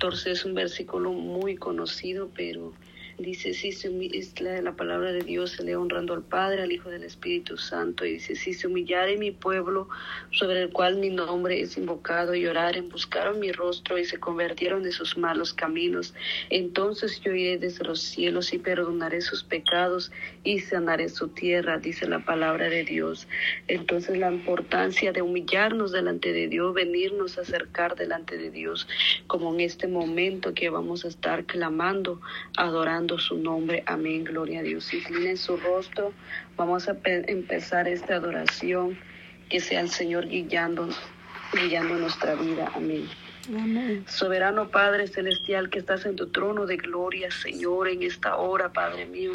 14 es un versículo muy conocido, pero Dice, si se es la, la, palabra de Dios, se le honrando al Padre, al Hijo del Espíritu Santo. Y dice, si se humillare mi pueblo, sobre el cual mi nombre es invocado, y oraren, buscaron mi rostro y se convirtieron de sus malos caminos, entonces yo iré desde los cielos y perdonaré sus pecados y sanaré su tierra, dice la palabra de Dios. Entonces la importancia de humillarnos delante de Dios, venirnos a acercar delante de Dios, como en este momento que vamos a estar clamando, adorando su nombre. Amén, gloria a Dios. Inclinen su rostro. Vamos a empezar esta adoración. Que sea el Señor guiando, guiando nuestra vida. Amén. Amén. Soberano Padre Celestial que estás en tu trono de gloria, Señor, en esta hora, Padre mío,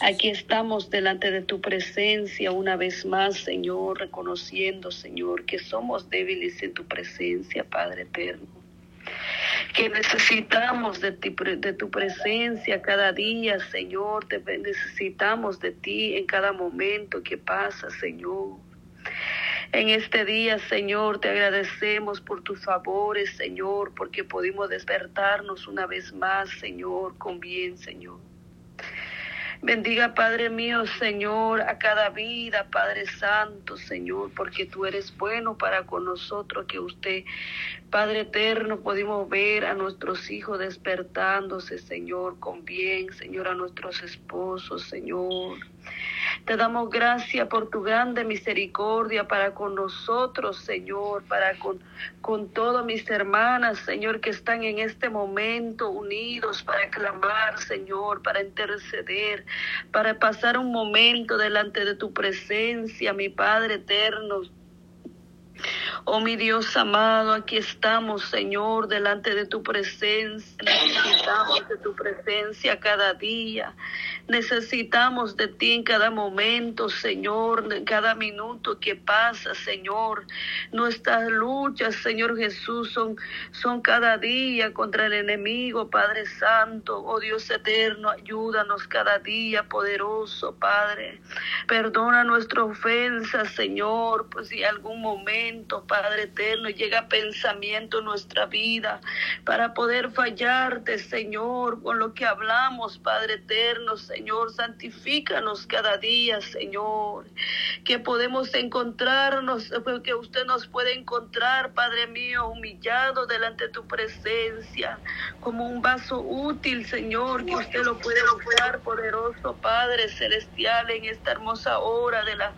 Aquí estamos delante de tu presencia una vez más, Señor, reconociendo, Señor, que somos débiles en tu presencia, Padre eterno que necesitamos de, ti, de tu presencia cada día, Señor, te necesitamos de ti en cada momento que pasa, Señor. En este día, Señor, te agradecemos por tus favores, Señor, porque pudimos despertarnos una vez más, Señor, con bien, Señor. Bendiga, Padre mío, Señor, a cada vida, Padre Santo, Señor, porque tú eres bueno para con nosotros, que usted, Padre eterno, pudimos ver a nuestros hijos despertándose, Señor, con bien, Señor, a nuestros esposos, Señor. Te damos gracias por tu grande misericordia para con nosotros, Señor, para con, con todas mis hermanas, Señor, que están en este momento unidos para clamar, Señor, para interceder, para pasar un momento delante de tu presencia, mi Padre eterno. Oh mi Dios amado, aquí estamos, Señor, delante de tu presencia. Necesitamos de tu presencia cada día. Necesitamos de ti en cada momento, Señor, en cada minuto que pasa, Señor. Nuestras luchas, Señor Jesús, son, son cada día contra el enemigo, Padre Santo. Oh Dios eterno, ayúdanos cada día, poderoso, Padre. Perdona nuestra ofensa, Señor, pues si algún momento, Padre eterno, llega pensamiento en nuestra vida para poder fallarte, Señor, con lo que hablamos, Padre eterno, Señor. Señor. Santifícanos cada día, Señor. Que podemos encontrarnos, que usted nos puede encontrar, Padre mío, humillado delante de tu presencia, como un vaso útil, Señor, que usted lo puede usar, poderoso Padre celestial, en esta hermosa hora de la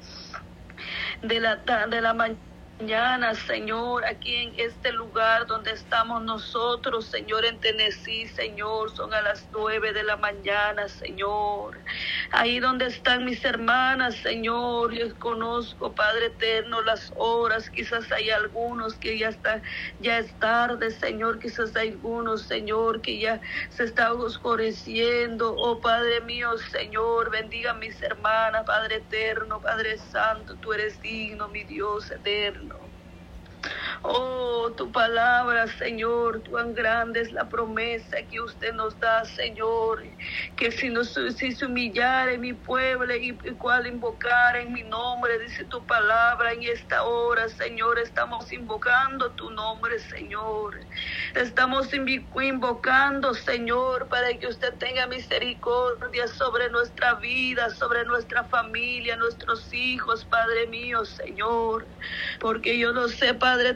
de la, de la mañana mañana, Señor, aquí en este lugar donde estamos nosotros, Señor, en Tennessee, Señor, son a las nueve de la mañana, Señor. Ahí donde están mis hermanas, Señor, yo conozco, Padre eterno, las horas, quizás hay algunos que ya está, ya es tarde, Señor, quizás hay algunos, Señor, que ya se está oscureciendo, oh Padre mío, Señor, bendiga a mis hermanas, Padre eterno, Padre santo, tú eres digno, mi Dios eterno. Oh, tu palabra, Señor, tan grande es la promesa que usted nos da, Señor, que si, nos, si se humillare mi pueblo y, y cual invocar en mi nombre, dice tu palabra en esta hora, Señor, estamos invocando tu nombre, Señor. Estamos invocando, Señor, para que usted tenga misericordia sobre nuestra vida, sobre nuestra familia, nuestros hijos, Padre mío, Señor, porque yo no sé, Padre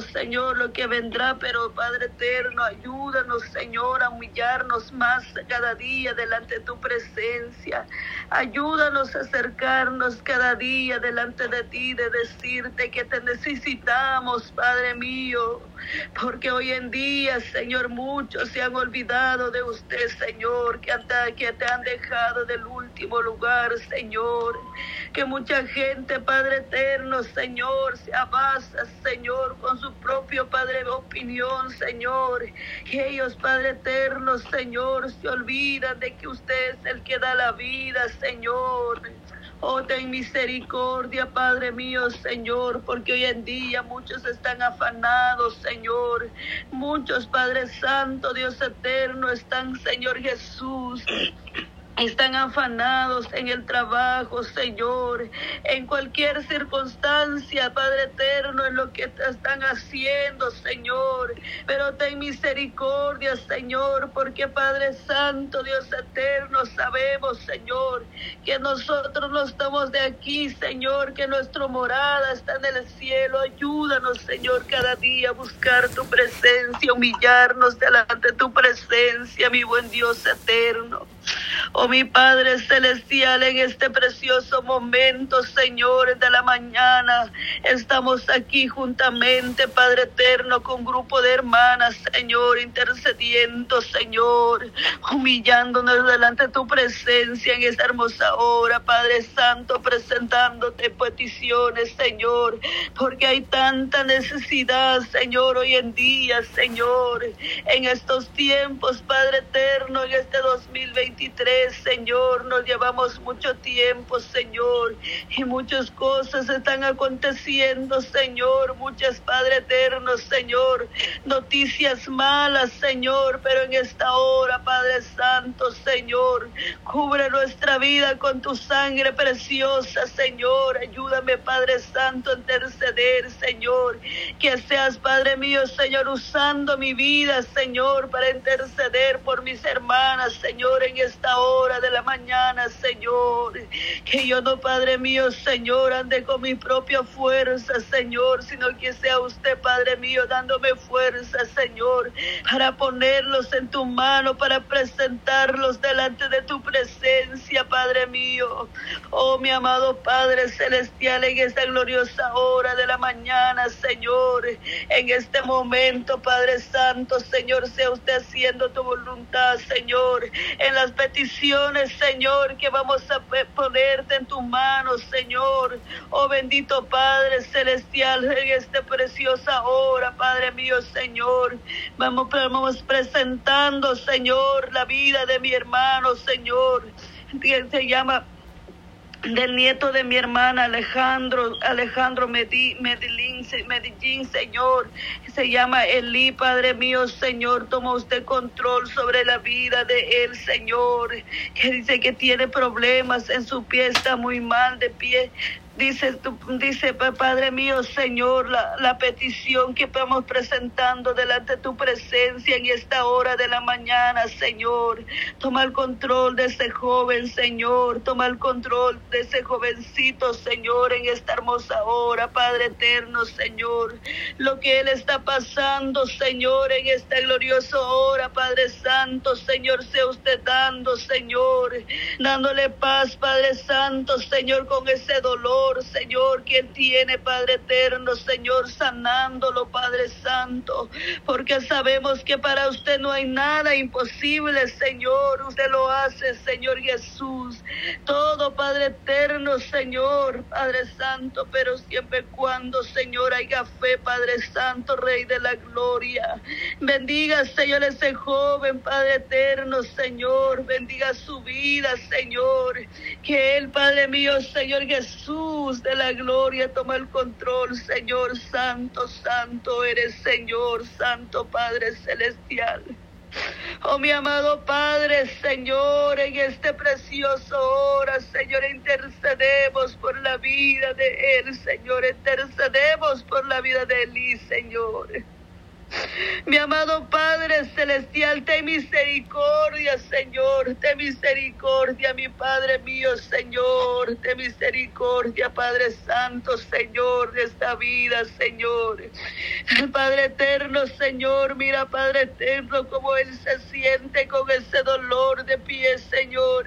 Señor, lo que vendrá, pero Padre eterno, ayúdanos, Señor, a humillarnos más cada día delante de tu presencia. Ayúdanos a acercarnos cada día delante de ti, de decirte que te necesitamos, Padre mío, porque hoy en día, Señor, muchos se han olvidado de usted, Señor, que, que te han dejado del último lugar, Señor, que mucha gente, Padre eterno, Señor, se abasa, Señor, con su propio Padre opinión, Señor. Que ellos, Padre eterno, Señor, se olvidan de que usted es el que da la vida, Señor. Oh, ten misericordia, Padre mío, Señor, porque hoy en día muchos están afanados, Señor. Muchos, Padre Santo, Dios eterno, están, Señor Jesús están afanados en el trabajo, Señor, en cualquier circunstancia, Padre eterno, en lo que están haciendo, Señor. Pero ten misericordia, Señor, porque Padre Santo, Dios eterno, sabemos, Señor, que nosotros no estamos de aquí, Señor, que nuestra morada está en el cielo. Ayúdanos, Señor, cada día a buscar tu presencia, humillarnos delante de tu presencia, mi buen Dios eterno. Oh mi Padre Celestial, en este precioso momento, Señor, de la mañana, estamos aquí juntamente, Padre Eterno, con un grupo de hermanas, Señor, intercediendo, Señor, humillándonos delante de tu presencia en esta hermosa hora, Padre Santo, presentándote peticiones, Señor, porque hay tanta necesidad, Señor, hoy en día, Señor, en estos tiempos, Padre Eterno, en este 2023. Señor. Nos llevamos mucho tiempo, Señor, y muchas cosas están aconteciendo, Señor. Muchas, Padre eterno, Señor. Noticias malas, Señor, pero en esta hora, Padre Santo, Señor, cubre nuestra vida con tu sangre preciosa, Señor. Ayúdame, Padre Santo, a interceder, Señor. Que seas, Padre mío, Señor, usando mi vida, Señor, para interceder por mis hermanas, Señor, en esta hora hora de la mañana, Señor. Que yo no, Padre mío, Señor, ande con mi propia fuerza, Señor, sino que sea usted, Padre mío, dándome fuerza, Señor, para ponerlos en tu mano, para presentarlos delante de tu presencia, Padre mío. Oh, mi amado Padre Celestial, en esta gloriosa hora de la mañana, Señor, en este momento, Padre Santo, Señor, sea usted haciendo tu voluntad, Señor, en las peticiones Señor, que vamos a ponerte en tus manos, Señor. Oh bendito Padre Celestial, en esta preciosa hora, Padre mío, Señor. Vamos, vamos presentando, Señor, la vida de mi hermano, Señor. Se llama del nieto de mi hermana Alejandro, Alejandro Medellín, Señor. Se llama Elí, Padre mío, Señor. Toma usted control sobre la vida de él, Señor. Que dice que tiene problemas en su pie, está muy mal de pie. Dice, dice Padre mío, Señor, la, la, petición que estamos presentando delante de tu presencia en esta hora de la mañana, Señor. Toma el control de ese joven, Señor. Toma el control de ese jovencito, Señor, en esta hermosa hora, Padre eterno, Señor. Lo que él está pasando, Señor, en esta gloriosa hora, Padre Santo, Señor, sea usted dando, Señor, dándole paz, Padre Santo, Señor, con ese dolor Señor, que tiene, Padre eterno, Señor, sanándolo, Padre Santo, porque sabemos que para usted no hay nada imposible, Señor, usted lo hace, Señor Jesús. Todo, Padre eterno, Señor, Padre Santo, pero siempre cuando, Señor, haya fe, Padre Santo, Rey de la Gloria. Bendiga, Señor, ese joven, Padre eterno, Señor, bendiga su vida, Señor, que él, Padre mío, Señor Jesús, de la gloria, toma el control, Señor Santo, Santo eres, Señor Santo, Padre Celestial. Oh mi amado Padre, Señor, en este precioso hora, Señor, intercedemos por la vida de Él, Señor, intercedemos por la vida de Él, Señor. Mi amado Padre Celestial, ten misericordia, Señor, ten misericordia, mi Padre mío, Señor, ten misericordia, Padre Santo, Señor, de esta vida, Señor. Padre eterno, Señor, mira, Padre eterno, cómo Él se siente con ese dolor de pie, Señor.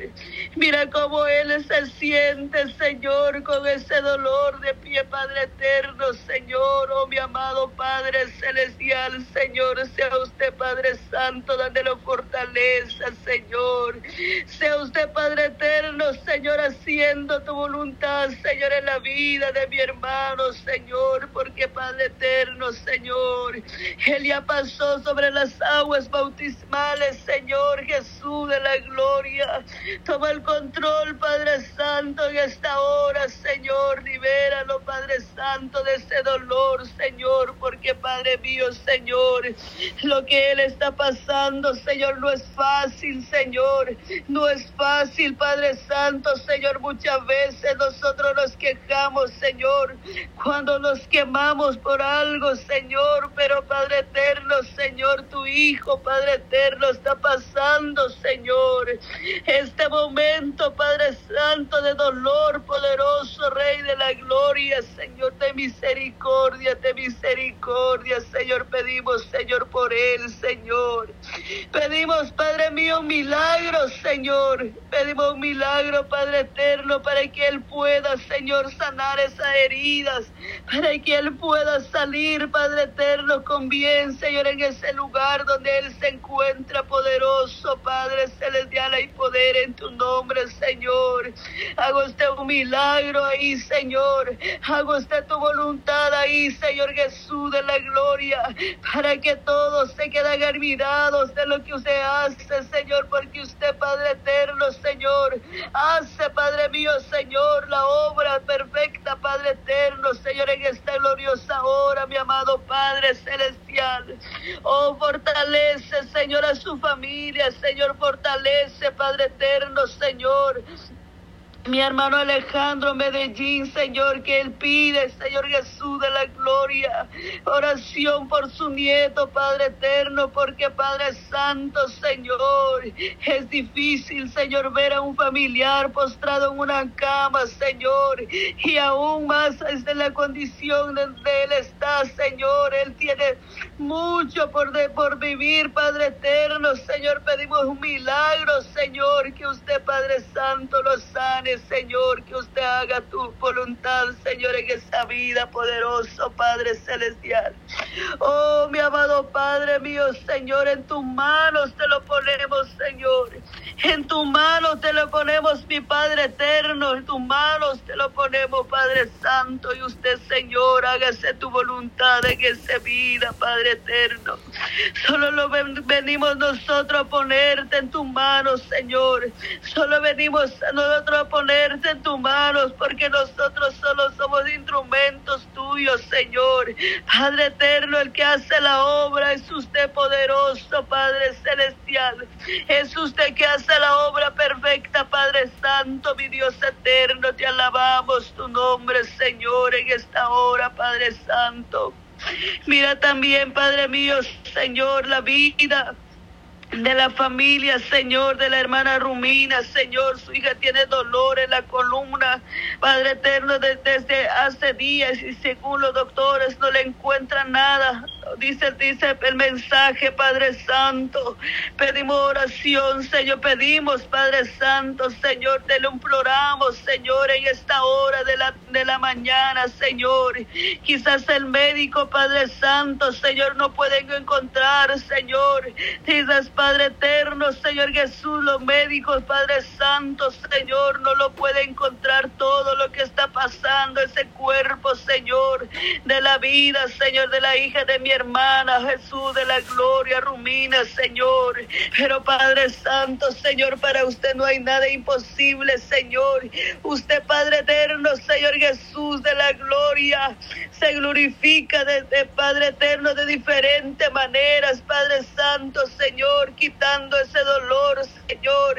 Mira cómo Él se siente, Señor, con ese dolor de pie, Padre eterno, Señor, oh mi amado Padre Celestial. Señor. Sea usted, Padre Santo, dándole fortaleza, Señor. Sea usted, Padre eterno, Señor, haciendo tu voluntad, Señor, en la vida de mi hermano, Señor. Porque, Padre eterno, Señor, Él ya pasó sobre las aguas bautismales, Señor Jesús de la gloria. Toma el control, Padre Santo, en esta hora, Señor. Libéralo, Padre Santo, de ese dolor, Señor. Porque, Padre mío, Señor. Señor. Lo que Él está pasando, Señor, no es fácil, Señor. No es fácil, Padre Santo, Señor. Muchas veces nosotros nos quejamos, Señor, cuando nos quemamos por algo, Señor. Pero Padre eterno, Señor, tu Hijo, Padre eterno, está pasando, Señor. Este momento, Padre Santo, de dolor poderoso, Rey de la gloria, Señor, de misericordia, de misericordia, Señor, pedimos, Señor, por él, Señor. Pedimos, Padre mío, un milagro, Señor. Pedimos un milagro, Padre eterno, para que él pueda, Señor, sanar esas heridas, para que él pueda salir, Padre eterno, con bien, Señor, en ese lugar donde él se encuentra poderoso, Padre celestial, y poder en tu nombre, Señor. Hago usted un milagro ahí, Señor. Hago usted tu voluntad ahí, Señor Jesús de la gloria, para que todos se queden admirados de lo que usted hace, Señor, porque usted, Padre eterno, Señor, hace, Padre mío, Señor, la obra perfecta, Padre eterno, Señor, en esta gloriosa hora, mi amado Padre celestial. Oh, fortalece, Señor, a su familia, Señor, fortalece, Padre eterno, Señor, mi hermano Alejandro Medellín, Señor, que él pide, Señor Jesús de la gloria, oración por su nieto, Padre eterno, porque Padre Santo, Señor, es difícil, Señor, ver a un familiar postrado en una cama, Señor, y aún más desde la condición donde él está, Señor, él tiene mucho por, de, por vivir, Padre eterno, Señor, pedimos un milagro, Señor, que usted, Padre Santo, lo sane. Señor, que usted haga tu voluntad, Señor, en esa vida poderoso, Padre Celestial. Oh, mi amado Padre mío, Señor, en tus manos te lo ponemos, Señor. En tus manos te lo ponemos, mi Padre eterno. En tus manos te lo ponemos, Padre Santo. Y usted, Señor, hágase tu voluntad en esa vida, Padre eterno. Solo lo venimos nosotros a ponerte en tus manos, Señor. Solo venimos nosotros a en tus manos, porque nosotros solo somos instrumentos tuyos, Señor. Padre eterno, el que hace la obra es usted poderoso, Padre celestial. Es usted que hace la obra perfecta, Padre Santo, mi Dios eterno. Te alabamos tu nombre, Señor, en esta hora, Padre Santo. Mira también, Padre mío, Señor, la vida de la familia, Señor, de la hermana Rumina, Señor, su hija tiene dolor en la columna, Padre eterno, desde hace días y según los doctores no le encuentran nada, dice, dice el mensaje, Padre Santo, pedimos oración, Señor, pedimos, Padre Santo, Señor, te lo imploramos, Señor, en esta hora de la, de la mañana, Señor, quizás el médico, Padre Santo, Señor, no pueden encontrar, Señor, quizás, Padre eterno, Señor Jesús, los médicos, Padre Santo, Señor, no lo puede encontrar todo lo que está pasando, ese cuerpo, Señor, de la vida, Señor, de la hija de mi hermana, Jesús, de la gloria, Rumina, Señor. Pero Padre Santo, Señor, para usted no hay nada imposible, Señor. Usted, Padre eterno, Señor Jesús, de la gloria, se glorifica desde Padre eterno de diferentes maneras, Padre Santo, Señor quitando ese dolor, Señor,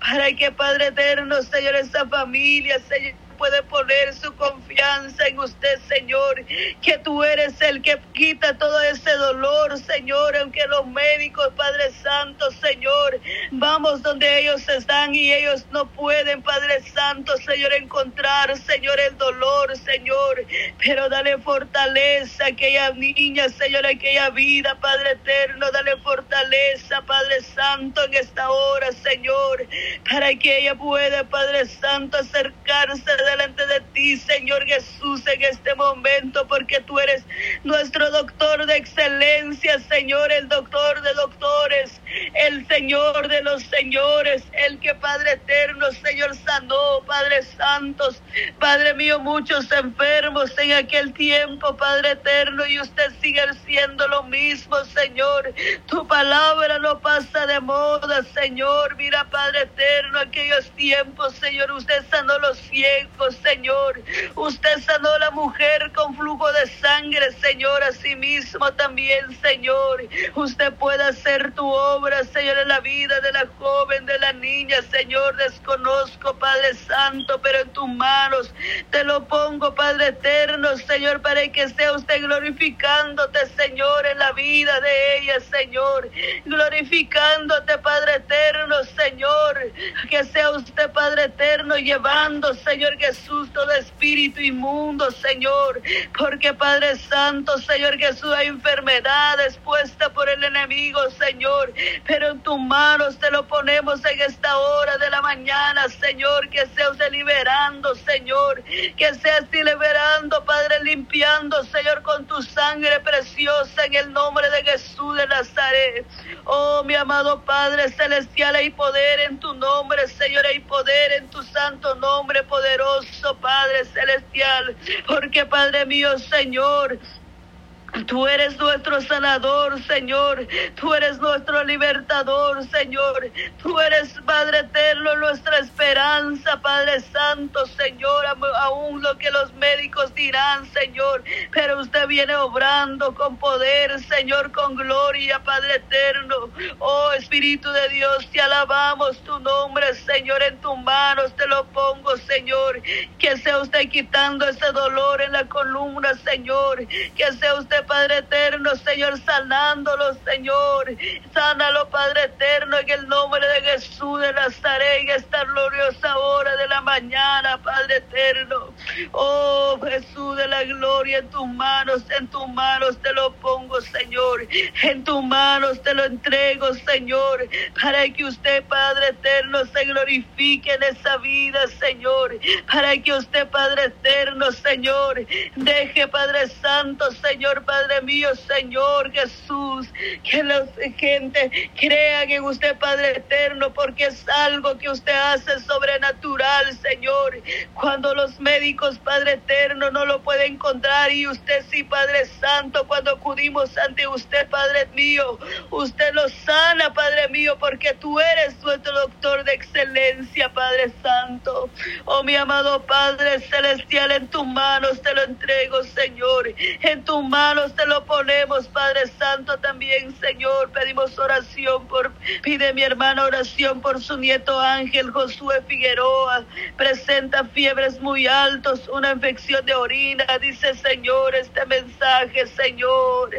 para que Padre eterno, Señor, esa familia, Señor, puede poner su confianza en usted, Señor, que tú eres el que quita todo ese dolor, Señor, aunque los médicos, Padre Santo, Señor, vamos donde ellos están y ellos no pueden, Padre Santo, Señor, encontrar, Señor, el dolor, Señor, pero dale fortaleza a aquella niña, Señor, aquella vida, Padre eterno, dale fortaleza, Padre Santo, en esta hora, Señor, para que ella pueda, Padre Santo, acercarse delante de ti, Señor Jesús, en este momento, porque tú eres nuestro doctor de excelencia, Señor, el doctor de doctores, el Señor de los señores, el que Padre eterno, Señor sanó, Padre Santos, Padre mío, muchos enfermos en aquel tiempo, Padre eterno, y usted sigue siendo lo mismo, Señor. Tu palabra no pasa de moda, Señor. Mira, Padre eterno, aquellos tiempos, Señor, usted sanó los ciegos, Señor. Usted sanó la mujer con flujo de sangre, Señor, así mismo también, Señor. Usted puede hacer tu obra, Señor, en la vida de la joven, de la niña, Señor. Desconozco, Padre Santo, pero en tus manos te lo pongo, Padre eterno, Señor, para que sea usted glorificándote, Señor, en la vida de ella, Señor. Glorificándote, Padre eterno, Señor. Que sea usted, Padre eterno, llevando, Señor Jesús, todo espíritu inmundo, Señor. Porque, Padre Santo, Señor Jesús, hay enfermedades puestas por el enemigo, Señor. Pero en tus manos te lo ponemos en esta hora de la mañana, Señor. Que sea usted liberando, Señor. Que sea usted liberando, Padre, limpiando, Señor, con tu sangre preciosa en el nombre de Jesús de Nazaret. Oh, mi amado Padre celestial, hay poder en tu nombre, Señor, hay poder en tu santo nombre poderoso, Padre celestial. Porque, Padre mío, Señor, Tú eres nuestro sanador, Señor. Tú eres nuestro libertador, Señor. Tú eres, Padre eterno, nuestra esperanza, Padre Santo, Señor. Aún lo que los médicos dirán, Señor. Pero usted viene obrando con poder, Señor, con gloria, Padre eterno. Oh Espíritu de Dios, te alabamos tu nombre, Señor. En tus manos te lo pongo, Señor. Que sea usted quitando ese dolor en la columna, Señor. Que sea usted Padre eterno, Señor, sanándolo, Señor. Sánalo, Padre eterno, en el nombre de Jesús de Nazaret, en esta gloriosa hora de la mañana, Padre eterno. Oh, Jesús de la gloria, en tus manos, en tus manos te lo pongo, Señor. En tus manos te lo entrego, Señor, para que usted, Padre eterno, se glorifique en esa vida, Señor. Para que usted, Padre eterno, Señor, deje, Padre Santo, Señor, Padre mío, Señor Jesús, que la gente crea en usted, Padre eterno, porque es algo que usted hace sobrenatural, Señor. Cuando los médicos, Padre eterno, no lo pueden encontrar y usted sí, Padre Santo, cuando acudimos ante usted, Padre mío, usted lo sana, Padre mío, porque tú eres nuestro doctor de Padre Santo. Oh, mi amado Padre celestial, en tus manos te lo entrego, Señor. En tus manos te lo ponemos, Padre Santo, también, Señor. Pedimos oración por, pide mi hermana oración por su nieto Ángel Josué Figueroa. Presenta fiebres muy altos, una infección de orina. Dice, Señor, este mensaje, Señor.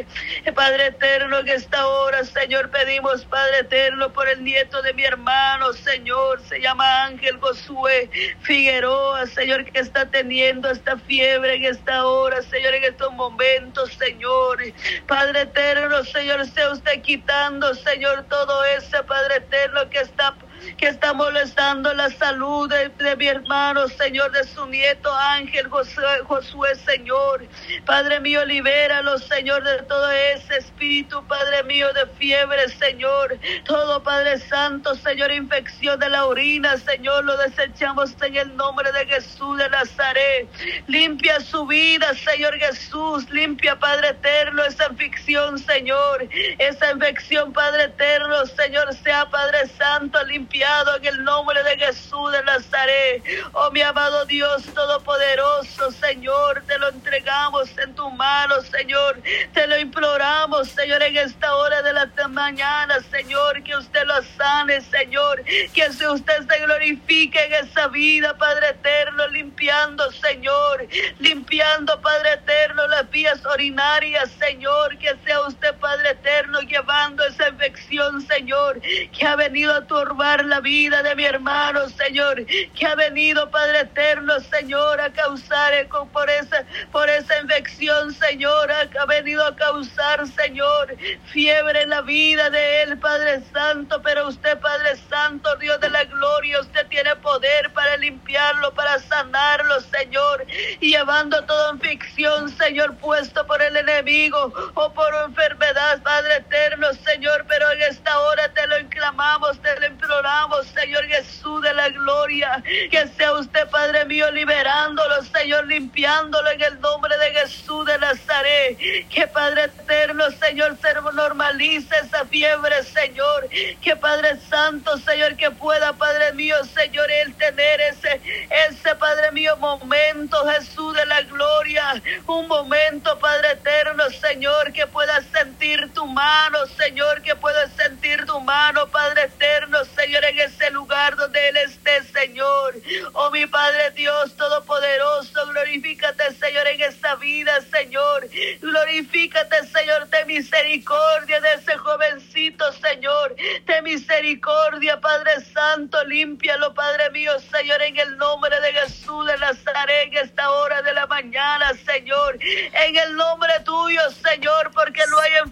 Padre eterno, en esta hora, Señor, pedimos, Padre eterno, por el nieto de mi hermano, Señor. Se llama Ángel Josué Figueroa, Señor, que está teniendo esta fiebre en esta hora, Señor, en estos momentos, Señor. Padre eterno, Señor, sea usted quitando, Señor, todo ese Padre eterno que está que está molestando la salud de, mi hermano, Señor, de su nieto Ángel Josué, Señor. Padre mío, libéralo, Señor, de todo ese espíritu, Padre mío, de fiebre, Señor. Todo, Padre Santo, Señor, infección de la orina, Señor, lo desechamos en el nombre de Jesús de Nazaret. Limpia su vida, Señor Jesús. Limpia, Padre eterno, esa infección, Señor. Esa infección, Padre eterno, Señor, sea Padre Santo, limpia en el nombre de Jesús de Nazaret. Oh mi amado Dios Todopoderoso, Señor, te lo entregamos en tus manos, Señor. Te lo imploramos, Señor, en esta hora de la mañana, Señor, que usted lo sane, Señor. Que usted se glorifique en esa vida, Padre eterno, limpiando, Señor. Limpiando, Padre eterno, las vías orinarias, Señor. Que sea usted, Padre eterno, llevando esa infección, Señor, que ha venido a turbar la vida de mi hermano, Señor, que ha venido, Padre eterno, Señor, a causar por esa, Señor, esa infección, Señor, que ha venido a causar, Señor, fiebre en la vida de él, Padre Santo. Pero usted, Padre Santo, Dios de la gloria, usted tiene poder para limpiarlo, para sanarlo, Señor, y llevando toda infección, Señor, puesto por el enemigo o por enfermedad, Padre eterno, Señor. Pero en esta hora te lo inclamamos, te lo imploramos, Señor Jesús de la gloria, que sea usted, Padre mío, liberándolo, Señor, limpiándolo en el nombre de Jesús de Nazaret. Que Padre eterno, Señor, se normalice esa fiebre, Señor. Que Padre Santo, Señor, que pueda, Padre mío, Señor, el tener ese, ese Padre mío, momento, Jesús de la gloria. Un momento, Padre eterno, Señor, que pueda sentir tu mano, Señor, que pueda sentir tu mano, Padre eterno, Señor, en ese lugar donde Él esté, Señor. Oh, mi Padre Dios Todopoderoso, glorifícate, Señor, en esta vida, Señor. Glorifícate, Señor, de misericordia de ese jovencito, Señor. De misericordia, Padre Santo, límpialo, Padre mío, Señor, en el nombre de Jesús de Nazaret, en esta hora de la mañana, Señor. En el nombre tuyo, Señor, porque no hay enfermedad